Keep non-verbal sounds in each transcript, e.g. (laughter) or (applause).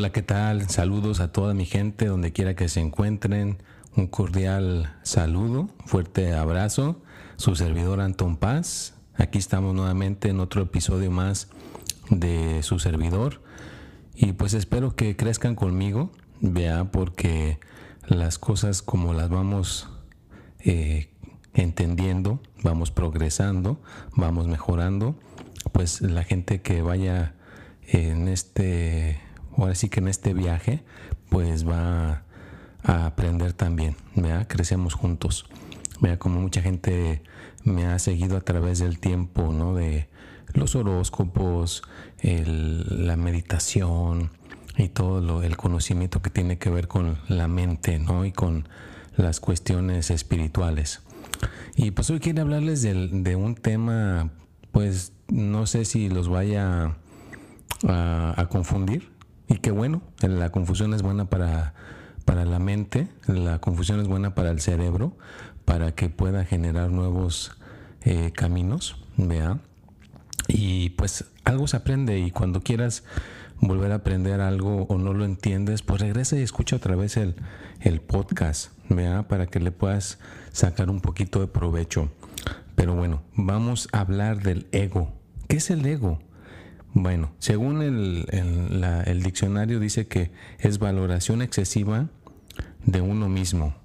Hola, ¿qué tal? Saludos a toda mi gente, donde quiera que se encuentren. Un cordial saludo, fuerte abrazo. Su servidor Anton Paz. Aquí estamos nuevamente en otro episodio más de su servidor. Y pues espero que crezcan conmigo, vea, porque las cosas como las vamos eh, entendiendo, vamos progresando, vamos mejorando, pues la gente que vaya en este ahora sí que en este viaje, pues va a aprender también, ¿vea? Crecemos juntos. Vea como mucha gente me ha seguido a través del tiempo, ¿no? De los horóscopos, la meditación y todo lo, el conocimiento que tiene que ver con la mente, ¿no? Y con las cuestiones espirituales. Y pues hoy quiero hablarles de, un tema, pues no sé si los vaya a confundir, y qué bueno, la confusión es buena para, para la mente, la confusión es buena para el cerebro, para que pueda generar nuevos eh, caminos, vea. Y pues algo se aprende y cuando quieras volver a aprender algo o no lo entiendes, pues regresa y escucha otra vez el, el podcast, vea, para que le puedas sacar un poquito de provecho. Pero bueno, vamos a hablar del ego. ¿Qué es el ego? Bueno, según el, diccionario dice que es valoración excesiva de uno mismo.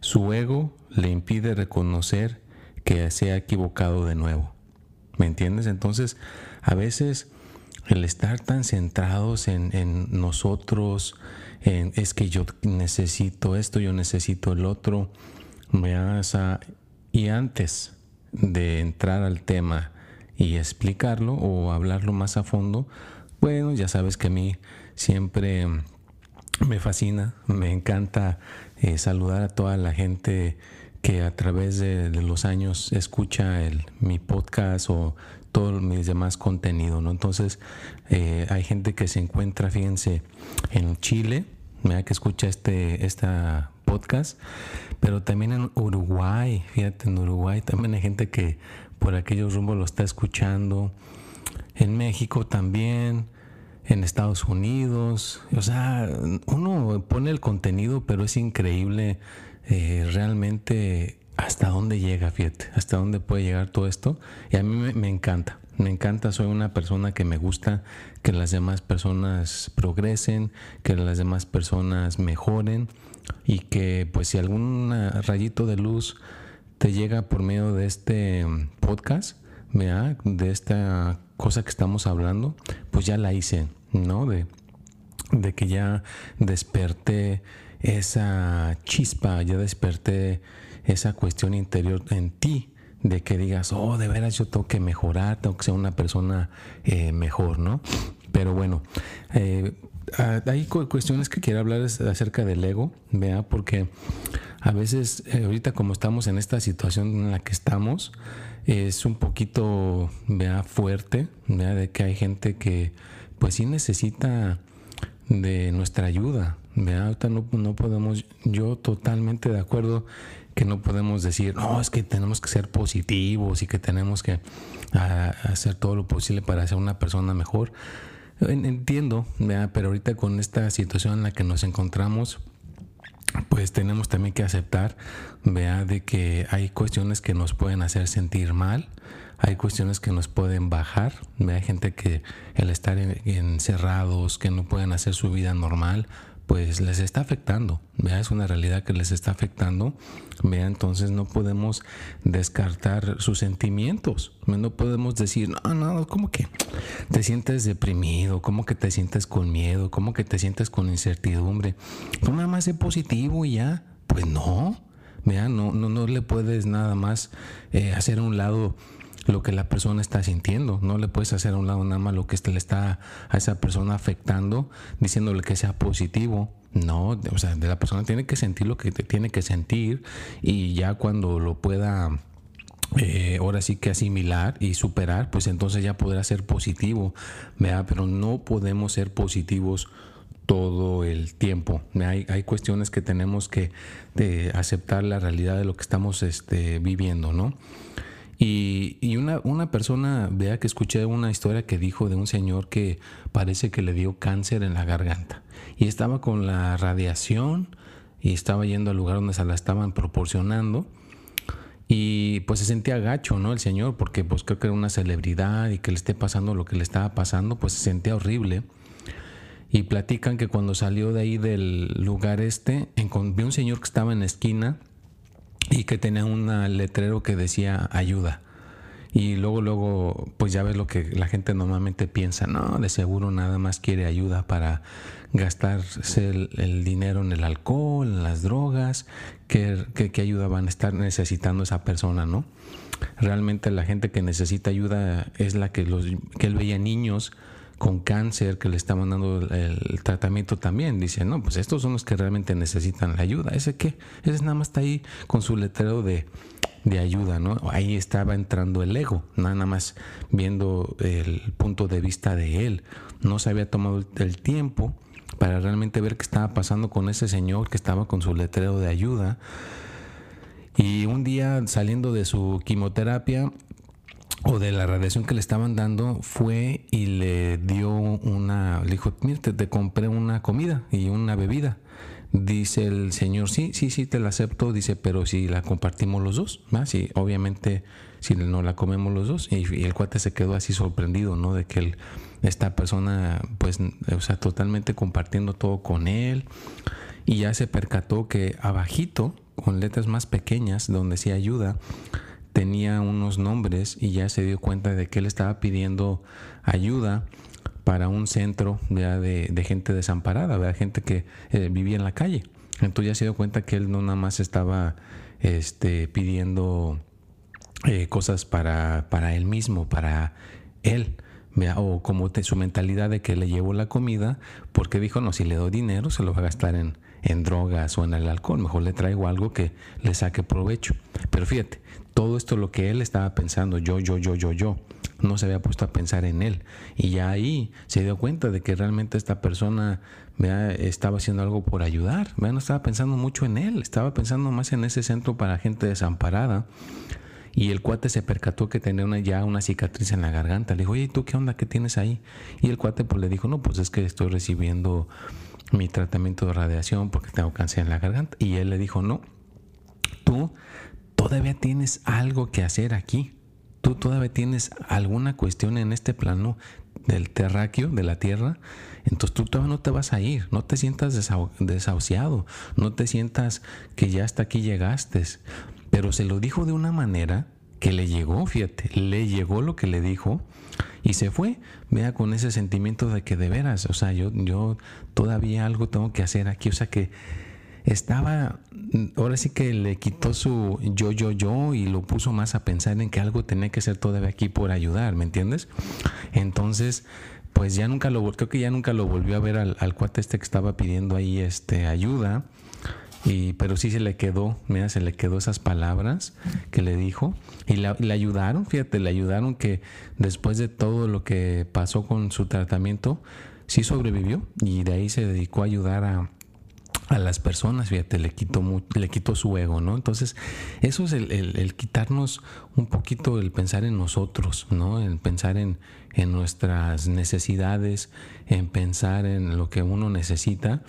Su ego le impide reconocer que se ha equivocado de nuevo. ¿Me entiendes? Entonces, a veces el estar tan centrados en, nosotros, en es que yo necesito esto, yo necesito el otro, me hace, y antes de entrar al tema y explicarlo o hablarlo más a fondo, bueno, ya sabes que a mí siempre me fascina, me encanta eh, saludar a toda la gente que a través de, los años escucha mi podcast o todo mis demás contenido, ¿no? Entonces, eh, hay gente que se encuentra, fíjense, en Chile, mira que escucha este podcast, pero también en Uruguay, fíjate, en Uruguay también hay gente que por aquellos rumbos lo está escuchando. En México también, en Estados Unidos. O sea, uno pone el contenido, pero es increíble eh, realmente hasta dónde llega, fíjate, hasta dónde puede llegar todo esto. Y a mí me, encanta, me encanta, soy una persona que me gusta que las demás personas progresen, que las demás personas mejoren y que pues si algún rayito de luz te llega por medio de este mm, podcast, de esta cosa que estamos hablando, pues ya la hice, ¿no? De, de que ya desperté esa chispa, ya desperté esa cuestión interior en ti, de que digas, oh, de veras yo tengo que mejorar, tengo que ser una persona eh, mejor, ¿no? Pero bueno, eh, ah, hay cuestiones que quiero hablar acerca del ego, vea, porque a veces eh, ahorita como estamos en esta situación en la que estamos, es un poquito vea, fuerte, vea, de que hay gente que pues sí necesita de nuestra ayuda. Vea, ahorita no, no podemos, yo totalmente de acuerdo que no podemos decir, no, es que tenemos que ser positivos y que tenemos que hacer todo lo posible para ser una persona mejor. Entiendo, pero ahorita con esta situación en la que nos encontramos, pues tenemos también que aceptar, vea, de que hay cuestiones que nos pueden hacer sentir mal, hay cuestiones que nos pueden bajar, hay gente que el estar encerrados, que no pueden hacer su vida normal, pues les está afectando, vea, es una realidad que les está afectando, vea, entonces no podemos descartar sus sentimientos, no podemos decir, no, no, ¿cómo que te sientes deprimido? ¿Cómo que te sientes con miedo? ¿Cómo que te sientes con incertidumbre? Nada más sé positivo y ya, pues no, vea, no, no, no le puedes nada más eh, hacer a un lado lo que la persona está sintiendo. No le puedes hacer a un lado nada más lo que le está a esa persona afectando, diciéndole que sea positivo. No, o sea, de la persona tiene que sentir lo que tiene que sentir y ya cuando lo pueda eh, ahora sí que asimilar y superar, pues entonces ya podrá ser positivo, pero no podemos ser positivos todo el tiempo. Hay, hay cuestiones que tenemos que aceptar la realidad de lo que estamos este, viviendo, ¿no? Y, una, una, persona, vea que escuché una historia que dijo de un señor que parece que le dio cáncer en la garganta y estaba con la radiación y estaba yendo al lugar donde se la estaban proporcionando y pues se sentía gacho, ¿no? El señor, porque pues creo que era una celebridad y que le esté pasando lo que le estaba pasando, pues se sentía horrible. Y platican que cuando salió de ahí del lugar este, encontró un señor que estaba en la esquina y que tenía un letrero que decía ayuda. Y luego, luego, pues ya ves lo que la gente normalmente piensa, no, de seguro nada más quiere ayuda para gastarse el, dinero en el alcohol, en las drogas, ¿qué, qué, ayuda van a estar necesitando esa persona, no? Realmente la gente que necesita ayuda es la que, los, que él veía niños con cáncer que le estaban dando el, tratamiento también. Dice, no, pues estos son los que realmente necesitan la ayuda. ¿Ese qué? Ese nada más está ahí con su letrero de, de ayuda, ¿no? Ahí estaba entrando el ego, nada más viendo el punto de vista de él. No se había tomado el tiempo para realmente ver qué estaba pasando con ese señor que estaba con su letrero de ayuda. Y un día saliendo de su quimioterapia, o de la radiación que le estaban dando fue y le dio una, le dijo, mire, te, compré una comida y una bebida. Dice el señor, sí, sí, sí, te la acepto. Dice, pero si la compartimos los dos, ¿va? Sí, obviamente, si no la comemos los dos. Y, el cuate se quedó así sorprendido, ¿no? De que esta persona, pues, o sea, totalmente compartiendo todo con él. Y ya se percató que abajito, con letras más pequeñas, donde sí ayuda, tenía unos nombres y ya se dio cuenta de que él estaba pidiendo ayuda para un centro de, de, gente desamparada, de gente que eh, vivía en la calle. Entonces ya se dio cuenta que él no nada más estaba este, pidiendo eh, cosas para, para él mismo, para él, o como su mentalidad de que le llevó la comida, porque dijo, no, si le doy dinero se lo va a gastar en, en drogas o en el alcohol, mejor le traigo algo que le saque provecho. Pero fíjate, todo esto lo que él estaba pensando, yo, yo, yo, yo, yo, no se había puesto a pensar en él. Y ya ahí se dio cuenta de que realmente esta persona estaba haciendo algo por ayudar, no estaba pensando mucho en él, estaba pensando más en ese centro para gente desamparada. Y el cuate se percató que tenía una, ya una cicatriz en la garganta. Le dijo, oye, ¿tú qué onda? ¿Qué tienes ahí? Y el cuate pues le dijo, no, pues es que estoy recibiendo mi tratamiento de radiación porque tengo cáncer en la garganta. Y él le dijo, no, tú todavía tienes algo que hacer aquí. Tú todavía tienes alguna cuestión en este plano del terráqueo, de la tierra. Entonces tú todavía no te vas a ir. No te sientas desahuciado. No te sientas que ya hasta aquí llegaste. Pero se lo dijo de una manera que le llegó, fíjate, le llegó lo que le dijo y se fue, vea, con ese sentimiento de que de veras, o sea, yo, yo todavía algo tengo que hacer aquí, o sea que estaba, ahora sí que le quitó su yo, yo, yo y lo puso más a pensar en que algo tenía que hacer todavía aquí por ayudar, ¿me entiendes? Entonces, pues ya nunca lo, creo que ya nunca lo volvió a ver al, al cuate este que estaba pidiendo ahí este, ayuda y, pero sí se le quedó, mira, se le quedó esas palabras que le dijo y le ayudaron, fíjate, le ayudaron que después de todo lo que pasó con su tratamiento, sí sobrevivió y de ahí se dedicó a ayudar a, a las personas, fíjate, le quitó, le quitó su ego, ¿no? Entonces, eso es el, el, quitarnos un poquito el pensar en nosotros, ¿no? El pensar en, en, nuestras necesidades, en pensar en lo que uno necesita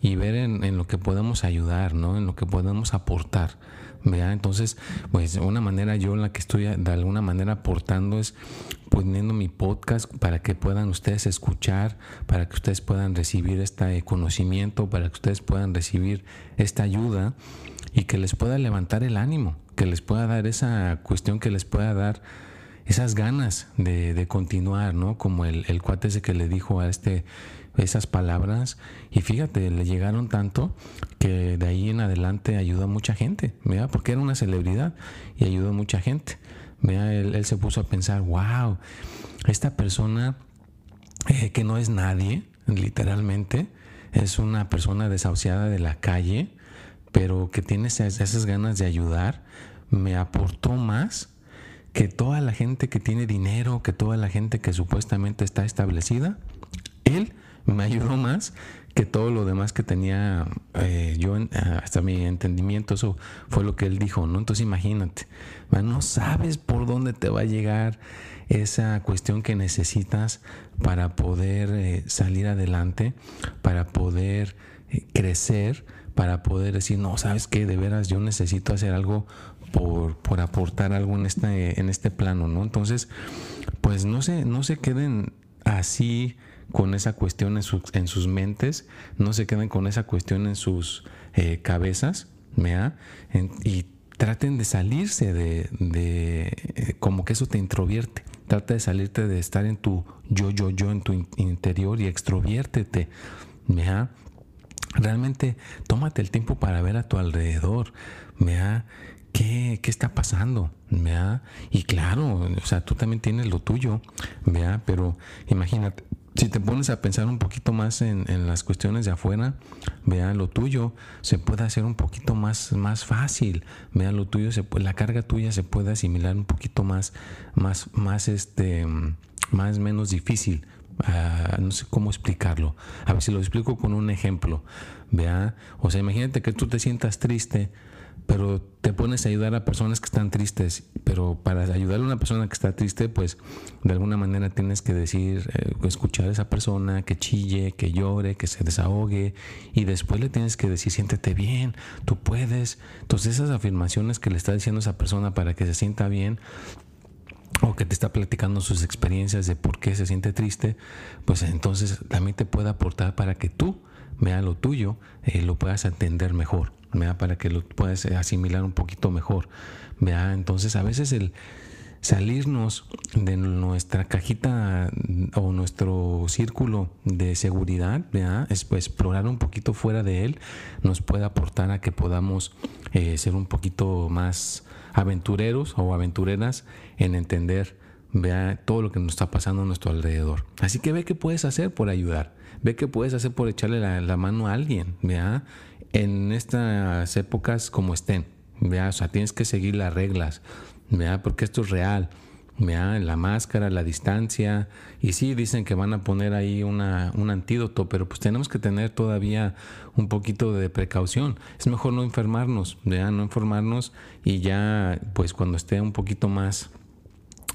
y ver en, en lo que podemos ayudar, ¿no? En lo que podemos aportar. ¿Vea? Entonces, pues una manera yo en la que estoy de alguna manera aportando es poniendo mi podcast para que puedan ustedes escuchar, para que ustedes puedan recibir este conocimiento, para que ustedes puedan recibir esta ayuda y que les pueda levantar el ánimo, que les pueda dar esa cuestión, que les pueda dar esas ganas de, de continuar, ¿no? Como el, el cuate ese que le dijo a este esas palabras y fíjate, le llegaron tanto que de ahí en adelante ayudó a mucha gente, ¿verdad? Porque era una celebridad y ayudó a mucha gente. vea, él, se puso a pensar, wow, esta persona eh, que no es nadie, literalmente, es una persona desahuciada de la calle, pero que tiene esas, esas ganas de ayudar, me aportó más que toda la gente que tiene dinero, que toda la gente que supuestamente está establecida, él me ayudó más que todo lo demás que tenía eh, yo, hasta mi entendimiento, eso fue lo que él dijo, ¿no? Entonces imagínate, no sabes por dónde te va a llegar esa cuestión que necesitas para poder eh, salir adelante, para poder eh, crecer, para poder decir, no, sabes qué, de veras yo necesito hacer algo por, por aportar algo en este, en este plano, ¿no? Entonces, pues no se, no se queden así con esa cuestión en, en sus mentes, no se queden con esa cuestión en sus eh, cabezas, ¿vea? y traten de salirse de, de eh, como que eso te introvierte. Trata de salirte de estar en tu yo, yo, yo, en tu interior y extroviértete. ¿vea? Realmente tómate el tiempo para ver a tu alrededor. ¿vea? ¿Qué, ¿Qué, está pasando? ¿Vea? Y claro, o sea, tú también tienes lo tuyo, ¿vea? Pero imagínate, si te pones a pensar un poquito más en, las cuestiones de afuera, vea lo tuyo se puede hacer un poquito más, más fácil, vea lo tuyo, se la carga tuya se puede asimilar un poquito más, más, más este, más menos difícil. Ah, no sé cómo explicarlo. A ver si lo explico con un ejemplo. Vea, o sea, imagínate que tú te sientas triste pero te pones a ayudar a personas que están tristes, pero para ayudar a una persona que está triste, pues de alguna manera tienes que decir, eh, escuchar a esa persona, que chille, que llore, que se desahogue, y después le tienes que decir, siéntete bien, tú puedes. Entonces esas afirmaciones que le está diciendo esa persona para que se sienta bien, o que te está platicando sus experiencias de por qué se siente triste, pues entonces también te puede aportar para que tú, vea lo tuyo, eh, lo puedas entender mejor para que lo puedas asimilar un poquito mejor. ¿vea? Entonces a veces el salirnos de nuestra cajita o nuestro círculo de seguridad, es pues explorar un poquito fuera de él, nos puede aportar a que podamos eh, ser un poquito más aventureros o aventureras en entender vea todo lo que nos está pasando a nuestro alrededor. Así que ve qué puedes hacer por ayudar, ve qué puedes hacer por echarle la, mano a alguien, vea en estas épocas como estén. ¿vea? O sea, tienes que seguir las reglas, ¿vea? porque esto es real. ¿vea? La máscara, la distancia. Y sí, dicen que van a poner ahí una, un antídoto, pero pues tenemos que tener todavía un poquito de precaución. Es mejor no enfermarnos, ¿vea? no enfermarnos y ya pues cuando esté un poquito más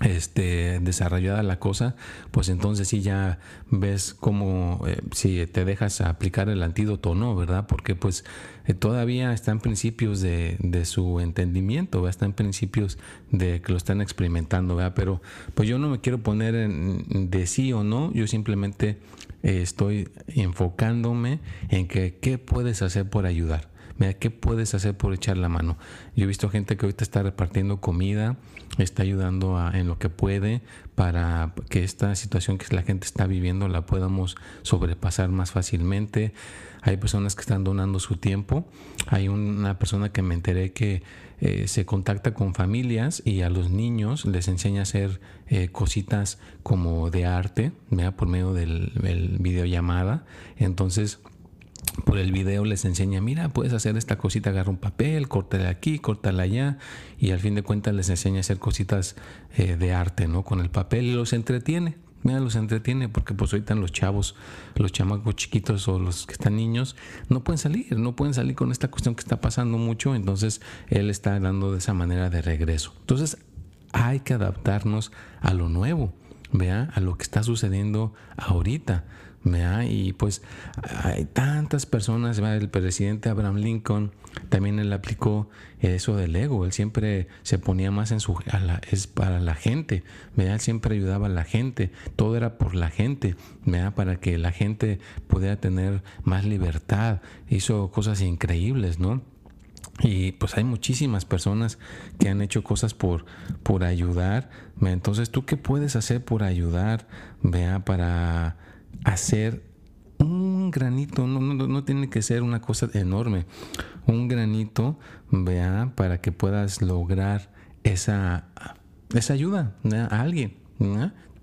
este, desarrollada la cosa, pues entonces sí ya ves cómo eh, si te dejas aplicar el antídoto o no, ¿verdad? Porque pues eh, todavía está en principios de, su entendimiento, ¿verdad? está en principios de que lo están experimentando, ¿verdad? Pero pues yo no me quiero poner en, de sí o no, yo simplemente eh, estoy enfocándome en que qué puedes hacer por ayudar. Mira, ¿qué puedes hacer por echar la mano? Yo he visto gente que ahorita está repartiendo comida, está ayudando en lo que puede para que esta situación que la gente está viviendo la podamos sobrepasar más fácilmente. Hay personas que están donando su tiempo. Hay una persona que me enteré que eh, se contacta con familias y a los niños les enseña a hacer eh, cositas como de arte, por medio del, del videollamada. Entonces, por el video les enseña, mira, puedes hacer esta cosita, agarra un papel, córtala aquí, córtala allá, y al fin de cuentas les enseña a hacer cositas eh, de arte, ¿no? Con el papel y los entretiene. Mira, los entretiene porque pues ahorita los chavos, los chamacos chiquitos o los que están niños, no pueden salir, no pueden salir con esta cuestión que está pasando mucho, entonces él está dando de esa manera de regreso. Entonces hay que adaptarnos a lo nuevo, vea, a lo que está sucediendo ahorita. Y pues hay tantas personas, el presidente Abraham Lincoln también él aplicó eso del ego, él siempre se ponía más en su, es para la gente, él siempre ayudaba a la gente, todo era por la gente, para que la gente pudiera tener más libertad, hizo cosas increíbles, ¿no? Y pues hay muchísimas personas que han hecho cosas por, por ayudar. Entonces, ¿tú qué puedes hacer por ayudar? Vea, para hacer un granito, no, no, no, tiene que ser una cosa enorme, un granito, vea, para que puedas lograr esa, es ayuda a alguien.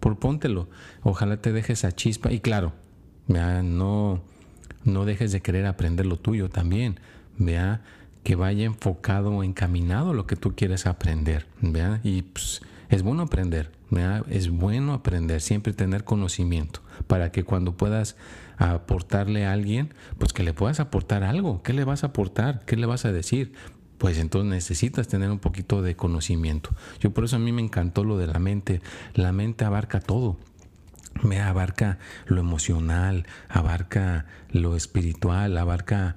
Por póntelo. Ojalá te dejes esa chispa. Y claro, no, no dejes de querer aprender lo tuyo también. Vea que vaya enfocado, encaminado lo que tú quieres aprender. ¿vea? Y pues, es bueno aprender. Es bueno aprender, siempre tener conocimiento para que cuando puedas aportarle a alguien, pues que le puedas aportar algo. ¿Qué le vas a aportar? ¿Qué le vas a decir? Pues entonces necesitas tener un poquito de conocimiento. Yo por eso a mí me encantó lo de la mente. La mente abarca todo. Me abarca lo emocional, abarca lo espiritual, abarca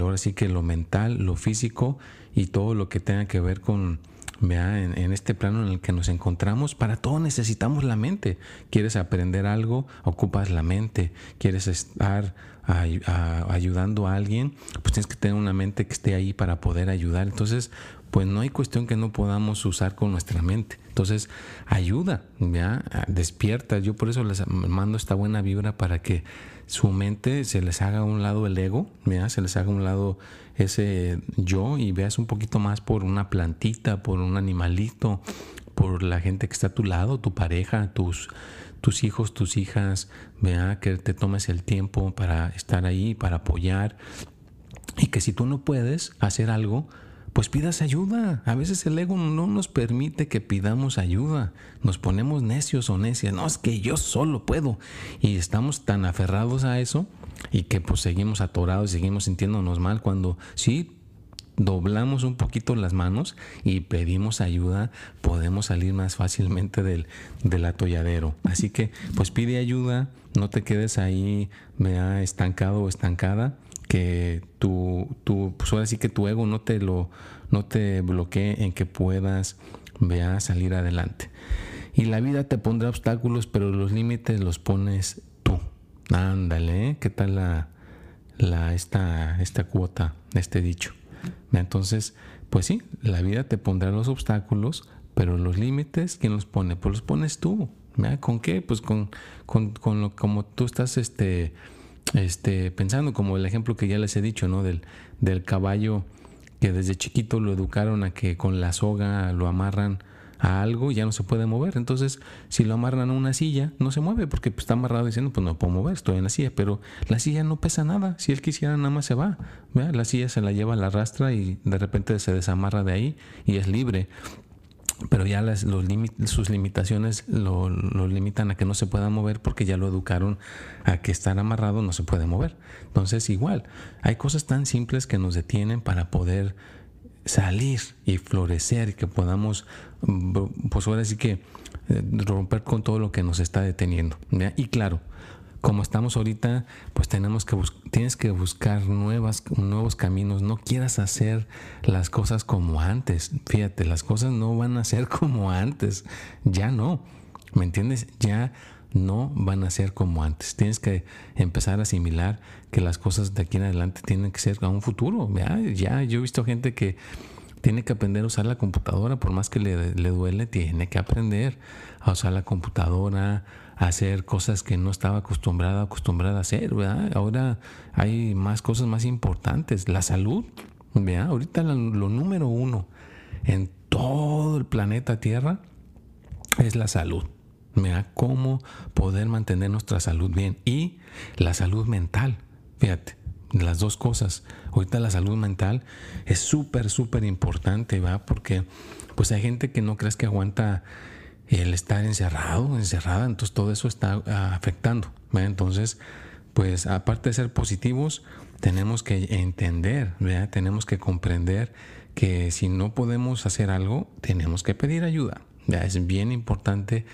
ahora sí que lo mental, lo físico y todo lo que tenga que ver con, Vea, en, este plano en el que nos encontramos, para todo necesitamos la mente. Quieres aprender algo, ocupas la mente. Quieres estar ayudando a alguien, pues tienes que tener una mente que esté ahí para poder ayudar. Entonces, pues no hay cuestión que no podamos usar con nuestra mente. Entonces, ayuda, despierta. Yo por eso les mando esta buena vibra para que su mente se les haga a un lado el ego, se les haga a un lado ese yo y veas un poquito más por una plantita, por un animalito, por la gente que está a tu lado, tu pareja, tus, tus hijos, tus hijas, vea que te tomes el tiempo para estar ahí, para apoyar. Y que si tú no puedes hacer algo, pues pidas ayuda. A veces el ego no nos permite que pidamos ayuda. Nos ponemos necios o necias. No, es que yo solo puedo. Y estamos tan aferrados a eso y que pues seguimos atorados, seguimos sintiéndonos mal cuando sí doblamos un poquito las manos y pedimos ayuda, podemos salir más fácilmente del, del atolladero. Así que pues pide ayuda, no te quedes ahí vea, estancado o estancada que tu, pues ahora que tu ego no te lo, no te bloquee en que puedas, vea, salir adelante. Y la vida te pondrá obstáculos, pero los límites los pones tú. Ándale, ¿eh? ¿qué tal la, la, esta, esta cuota, este dicho? Entonces, pues sí, la vida te pondrá los obstáculos, pero los límites, ¿quién los pone? Pues los pones tú. ¿Con qué? Pues con, con, con lo como tú estás este, este, pensando como el ejemplo que ya les he dicho, ¿no? Del, del caballo que desde chiquito lo educaron a que con la soga lo amarran a algo y ya no se puede mover. Entonces, si lo amarran a una silla, no se mueve porque pues, está amarrado diciendo, pues no puedo mover, estoy en la silla. Pero la silla no pesa nada. Si él quisiera, nada más se va. La silla se la lleva, la arrastra y de repente se desamarra de ahí y es libre pero ya las, los sus limitaciones lo, limitan a que no se pueda mover porque ya lo educaron a que estar amarrado no se puede mover. Entonces igual, hay cosas tan simples que nos detienen para poder salir y florecer y que podamos, pues ahora sí que eh, romper con todo lo que nos está deteniendo. Y claro, como estamos ahorita, pues tenemos que tienes que buscar nuevas, nuevos caminos. No quieras hacer las cosas como antes. Fíjate, las cosas no van a ser (laughs) como antes. Ya no. ¿Me entiendes? Ya no van a ser como antes. Tienes que empezar a asimilar que las cosas de aquí en adelante tienen que ser a un futuro. Ya, ya yo he visto gente que tiene que aprender a usar la computadora, por más que le, le duele, tiene que aprender a usar la computadora, hacer cosas que no estaba acostumbrada, acostumbrada a hacer, ¿verdad? Ahora hay más cosas más importantes. La salud, ¿verdad? Ahorita lo, número uno en todo el planeta Tierra es la salud. ¿verdad? Cómo poder mantener nuestra salud bien y la salud mental. Fíjate, las dos cosas. Ahorita la salud mental es súper, súper importante, ¿va? Porque pues hay gente que no crees que aguanta el estar encerrado, encerrada, entonces todo eso está ah, afectando. Entonces, pues aparte de ser positivos, tenemos que entender, tenemos que comprender que si no podemos hacer algo, tenemos que pedir ayuda. Es bien importante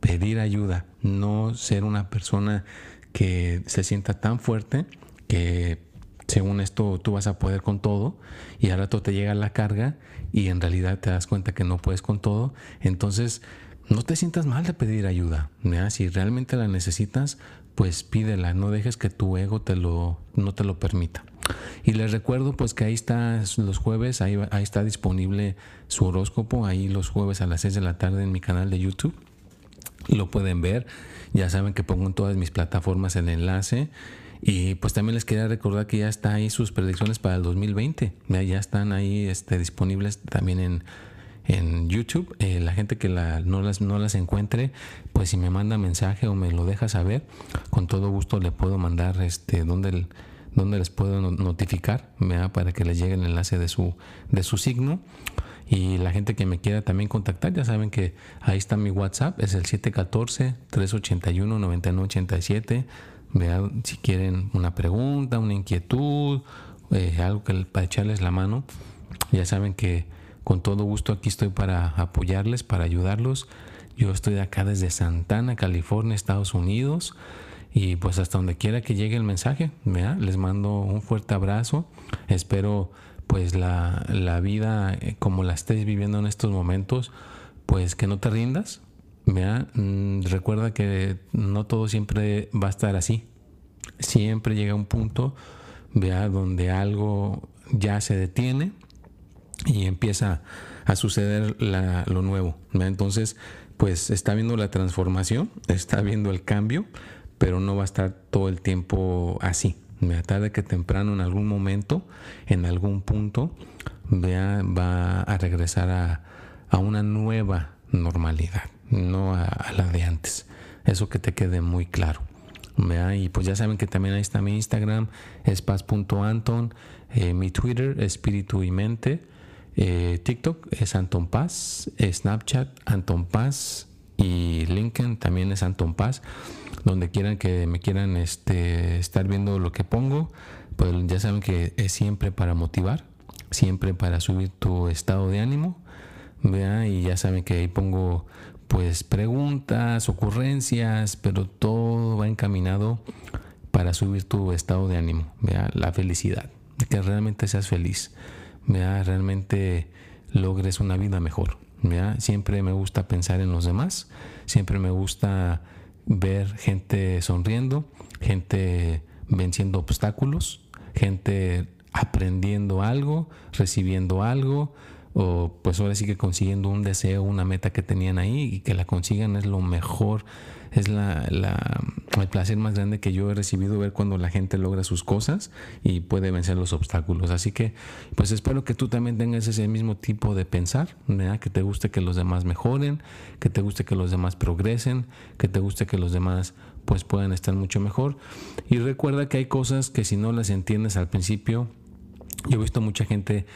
pedir ayuda, no ser una persona que se sienta tan fuerte que según esto tú vas a poder con todo y al rato te llega la carga y en realidad te das cuenta que no puedes con todo. Entonces, no te sientas mal de pedir ayuda. Si realmente la necesitas, pues pídela. No dejes que tu ego te lo, no te lo permita. Y les recuerdo pues que ahí está los jueves, ahí, ahí está disponible su horóscopo, ahí los jueves a las 6 de la tarde en mi canal de YouTube. Lo pueden ver. Ya saben que pongo en todas mis plataformas el enlace. Y pues también les quería recordar que ya está ahí sus predicciones para el 2020. Ya, ya están ahí este, disponibles también en en YouTube. Eh, la gente que la, no, las, no las encuentre, pues si me manda mensaje o me lo deja saber, con todo gusto le puedo mandar este donde, donde les puedo notificar para que les llegue el enlace de su, de su signo. Y la gente que me quiera también contactar, ya saben que ahí está mi WhatsApp, es el 714-381-9987. Vean si quieren una pregunta, una inquietud, eh, algo que para echarles la mano. Ya saben que con todo gusto aquí estoy para apoyarles, para ayudarlos. Yo estoy de acá desde Santana, California, Estados Unidos. Y pues hasta donde quiera que llegue el mensaje, les mando un fuerte abrazo. Espero pues la, la, vida eh, como la estés viviendo en estos momentos, pues que no te rindas. Mm, recuerda que no todo siempre va a estar así. Siempre llega un punto vea donde algo ya se detiene y empieza a suceder lo nuevo. Entonces, pues está viendo la transformación, está viendo el cambio, pero no va a estar todo el tiempo así. Vea, tarde que temprano, en algún momento, en algún punto, vea, va a regresar a, una nueva normalidad, no a la de antes. Eso que te quede muy claro. Y pues ya saben que también ahí está mi Instagram, es eh, mi Twitter, espíritu y mente, eh, TikTok es Anton Paz, Snapchat Anton Paz y LinkedIn también es Anton Paz. Donde quieran que me quieran este, estar viendo lo que pongo, pues ya saben que es siempre para motivar, siempre para subir tu estado de ánimo. Y ya saben que ahí pongo pues preguntas, ocurrencias, pero todo va encaminado para subir tu estado de ánimo, ¿vea? la felicidad, que realmente seas feliz, ¿vea? realmente logres una vida mejor. ¿vea? Siempre me gusta pensar en los demás, siempre me gusta ver gente sonriendo, gente venciendo obstáculos, gente aprendiendo algo, recibiendo algo, o pues ahora sí que consiguiendo un deseo, una meta que tenían ahí y que la consigan es lo mejor, es la, el placer más grande que yo he recibido ver cuando la gente logra sus cosas y puede vencer los obstáculos. Así que pues espero que tú también tengas ese mismo tipo de pensar, que te guste que los demás mejoren, que te guste que los demás progresen, que te guste que los demás pues puedan estar mucho mejor. Y recuerda que hay cosas que si no las entiendes al principio, yo he visto mucha gente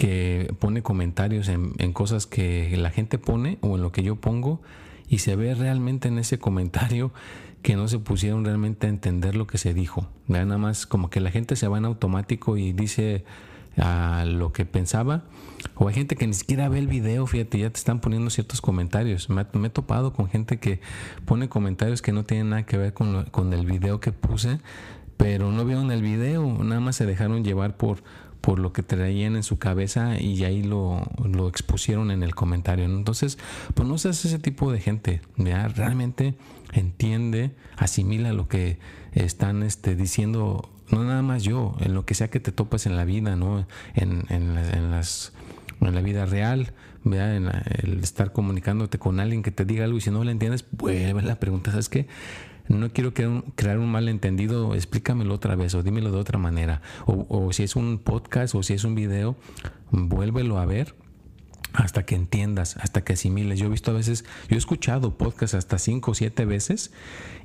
que pone comentarios en, cosas que la gente pone o en lo que yo pongo y se ve realmente en ese comentario que no se pusieron realmente a entender lo que se dijo. Nada más como que la gente se va en automático y dice a lo que pensaba. O hay gente que ni siquiera ve el video, fíjate, ya te están poniendo ciertos comentarios. Me, he topado con gente que pone comentarios que no tienen nada que ver con, con el video que puse, pero no vieron el video, nada más se dejaron llevar por, por lo que traían en su cabeza y ahí lo, lo expusieron en el comentario. Entonces, pues no seas ese tipo de gente, ¿ya? realmente entiende, asimila lo que están este, diciendo, no nada más yo, en lo que sea que te topas en la vida, ¿no? En, en, las en la vida real. En el estar comunicándote con alguien que te diga algo y si no le entiendes, vuelve la pregunta, ¿sabes qué? No quiero crear un, malentendido, explícamelo otra vez o dímelo de otra manera. O, si es un podcast o si es un video, vuélvelo a ver hasta que entiendas, hasta que asimiles. Yo he visto a veces, yo he escuchado podcasts hasta cinco o siete veces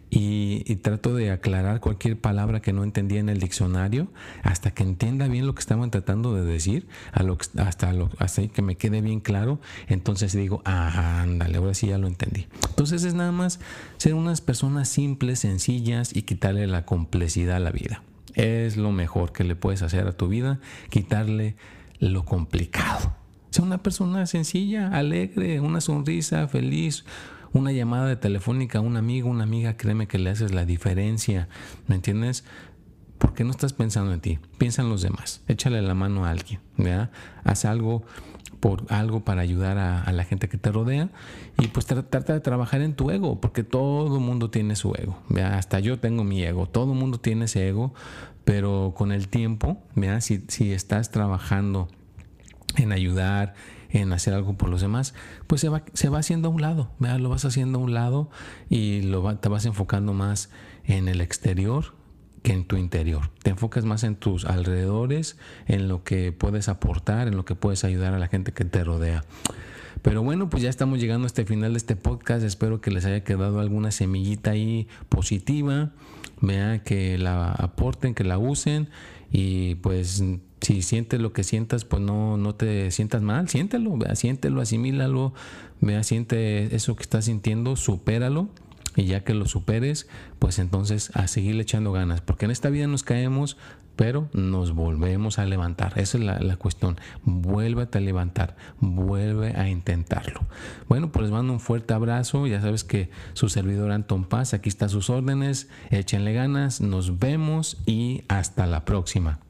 y, trato de aclarar cualquier palabra que no entendía en el diccionario hasta que entienda bien lo que estaban tratando de decir, lo, hasta, hasta que me quede bien claro. Entonces digo, ah, ándale, ahora sí ya lo entendí. Entonces es nada más ser unas personas simples, sencillas y quitarle la complejidad a la vida. Es lo mejor que le puedes hacer a tu vida, quitarle lo complicado. Sea una persona sencilla, alegre, una sonrisa, feliz, una llamada de telefónica a un amigo, una amiga, créeme que le haces la diferencia. ¿Me entiendes? Porque no estás pensando en ti, piensa en los demás. Échale la mano a alguien. Haz algo por algo para ayudar a, la gente que te rodea y pues trata de trabajar en tu ego, porque todo mundo tiene su ego, hasta yo tengo mi ego, todo mundo tiene ese ego, pero con el tiempo, Si, si estás trabajando en ayudar, en hacer algo por los demás, pues se va, se va haciendo a un lado, lo vas haciendo a un lado y lo te vas enfocando más en el exterior que en tu interior. Te enfocas más en tus alrededores, en lo que puedes aportar, en lo que puedes ayudar a la gente que te rodea. Pero bueno, pues ya estamos llegando a este final de este podcast. Espero que les haya quedado alguna semillita ahí positiva. Vea que la aporten, que la usen y pues si sientes lo que sientas, pues no, no te sientas mal, siéntelo, vea, siéntelo, asimílalo, vea, siente eso que estás sintiendo, supéralo y ya que lo superes, pues entonces a seguirle echando ganas, porque en esta vida nos caemos, pero nos volvemos a levantar. Esa es la, la, cuestión. Vuélvete a levantar, vuelve a intentarlo. Bueno, pues les mando un fuerte abrazo. Ya sabes que su servidor Anton Paz, aquí está sus órdenes. Échenle ganas, nos vemos y hasta la próxima.